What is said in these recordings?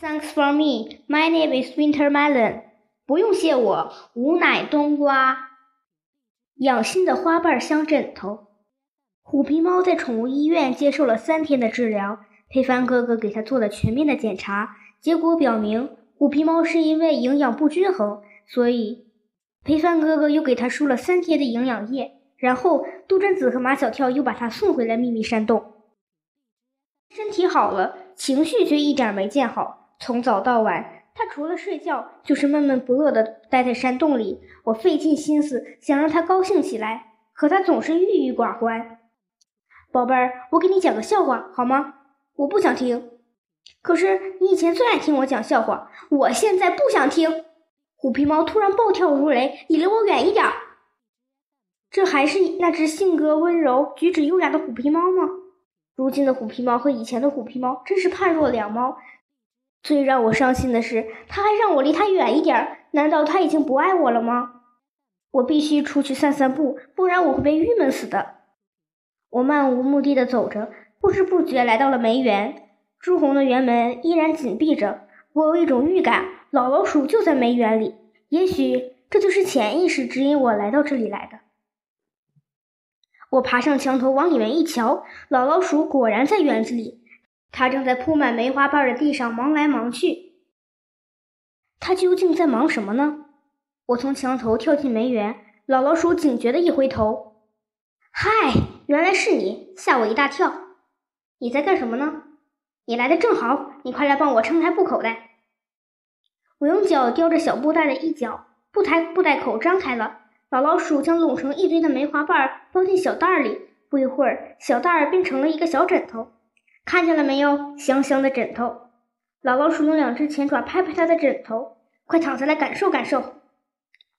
Thanks for me. My name is Winter Melon. 不用谢我，吾乃冬瓜。养心的花瓣镶枕头。虎皮猫在宠物医院接受了三天的治疗，佩帆哥哥给它做了全面的检查，结果表明虎皮猫是因为营养不均衡，所以佩帆哥哥又给它输了三天的营养液。然后杜真子和马小跳又把它送回了秘密山洞。身体好了，情绪却一点没见好。从早到晚，他除了睡觉就是闷闷不乐地待在山洞里。我费尽心思想让他高兴起来，可他总是郁郁寡欢。宝贝儿，我给你讲个笑话好吗？我不想听。可是你以前最爱听我讲笑话，我现在不想听。虎皮猫突然暴跳如雷，你离我远一点！这还是那只性格温柔、举止优雅的虎皮猫吗？如今的虎皮猫和以前的虎皮猫真是判若两猫。最让我伤心的是，他还让我离他远一点。难道他已经不爱我了吗？我必须出去散散步，不然我会被郁闷死的。我漫无目的的走着，不知不觉来到了梅园。朱红的园门依然紧闭着。我有一种预感，老老鼠就在梅园里。也许这就是潜意识指引我来到这里来的。我爬上墙头往里面一瞧，老老鼠果然在园子里。它正在铺满梅花瓣的地上忙来忙去。它究竟在忙什么呢？我从墙头跳进梅园，老老鼠警觉的一回头：“嗨！”原来是你，吓我一大跳！你在干什么呢？你来的正好，你快来帮我撑开布口袋。我用脚叼着小布袋的一角，布台布袋口张开了，老老鼠将拢成一堆的梅花瓣包进小袋里。不一会儿，小袋儿变成了一个小枕头，看见了没有？香香的枕头。老老鼠用两只前爪拍拍它的枕头，快躺下来感受感受。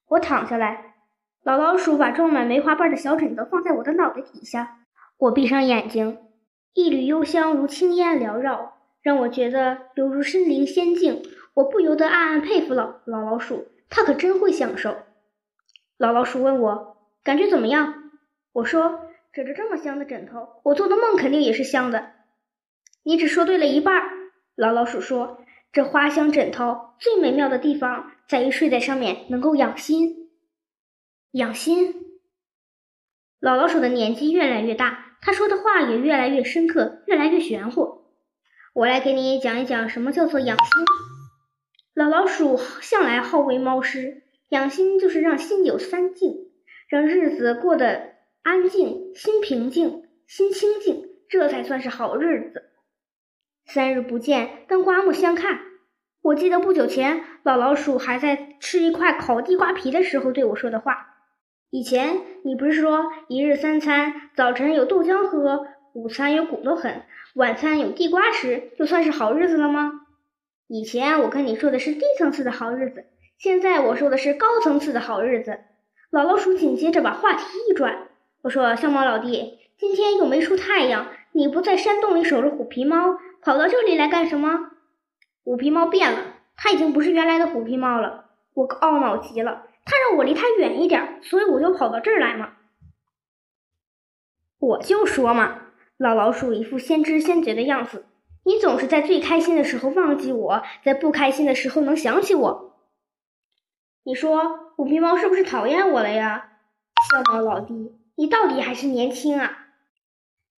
我躺下来。老老鼠把装满梅花瓣的小枕头放在我的脑袋底下，我闭上眼睛，一缕幽香如青烟缭绕，让我觉得犹如身临仙境。我不由得暗暗佩服老老老鼠，它可真会享受。老老鼠问我感觉怎么样？我说枕着这么香的枕头，我做的梦肯定也是香的。你只说对了一半。老老鼠说，这花香枕头最美妙的地方在于睡在上面能够养心。养心，老老鼠的年纪越来越大，他说的话也越来越深刻，越来越玄乎。我来给你讲一讲什么叫做养心。老老鼠向来好为猫师，养心就是让心有三静，让日子过得安静，心平静，心清静，这才算是好日子。三日不见，当刮目相看。我记得不久前，老老鼠还在吃一块烤地瓜皮的时候对我说的话。以前你不是说一日三餐，早晨有豆浆喝，午餐有骨头啃，晚餐有地瓜吃，就算是好日子了吗？以前我跟你说的是低层次的好日子，现在我说的是高层次的好日子。老老鼠紧接着把话题一转，我说：“相猫老弟，今天又没出太阳，你不在山洞里守着虎皮猫，跑到这里来干什么？”虎皮猫变了，它已经不是原来的虎皮猫了，我懊恼极了。他让我离他远一点，所以我就跑到这儿来嘛。我就说嘛，老老鼠一副先知先觉的样子。你总是在最开心的时候忘记我，在不开心的时候能想起我。你说虎皮猫是不是讨厌我了呀？小猫老弟，你到底还是年轻啊！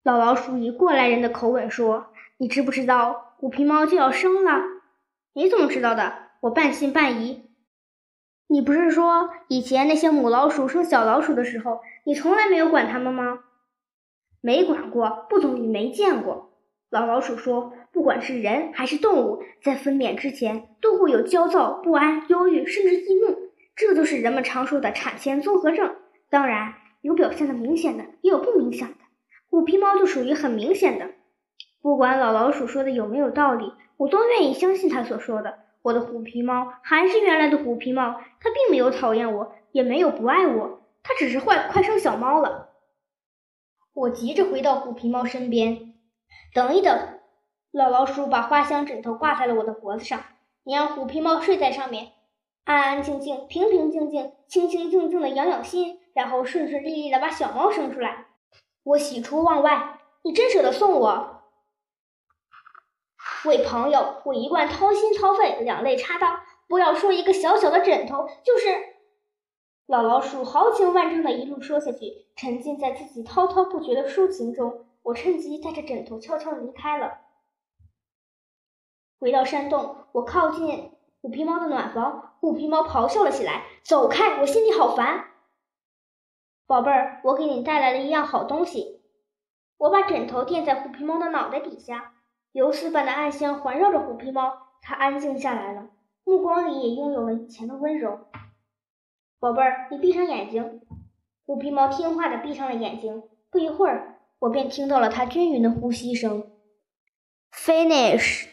老老鼠以过来人的口吻说：“你知不知道虎皮猫就要生了？”你怎么知道的？我半信半疑。你不是说以前那些母老鼠生小老鼠的时候，你从来没有管它们吗？没管过，不等于没见过。老老鼠说，不管是人还是动物，在分娩之前都会有焦躁、不安、忧郁，甚至易怒，这就是人们常说的产前综合症。当然，有表现的明显的，也有不明显的。虎皮猫就属于很明显的。不管老老鼠说的有没有道理，我都愿意相信他所说的。我的虎皮猫还是原来的虎皮猫，它并没有讨厌我，也没有不爱我，它只是快快生小猫了。我急着回到虎皮猫身边，等一等，老老鼠把花香枕头挂在了我的脖子上，你让虎皮猫睡在上面，安安静静、平平静静、清清静静的养养心，然后顺顺利利的把小猫生出来。我喜出望外，你真舍得送我？为朋友，我一贯掏心掏肺，两肋插刀。不要说一个小小的枕头，就是老老鼠豪情万丈的一路说下去，沉浸在自己滔滔不绝的抒情中。我趁机带着枕头悄悄离开了。回到山洞，我靠近虎皮猫的暖房，虎皮猫咆哮了起来：“走开！我心里好烦。”宝贝儿，我给你带来了一样好东西。我把枕头垫在虎皮猫的脑袋底下，游丝般的暗香环绕着虎皮猫，它安静下来了，目光里也拥有了以前的温柔。宝贝儿，你闭上眼睛。虎皮猫听话的闭上了眼睛。不一会儿，我便听到了它均匀的呼吸声。Finish。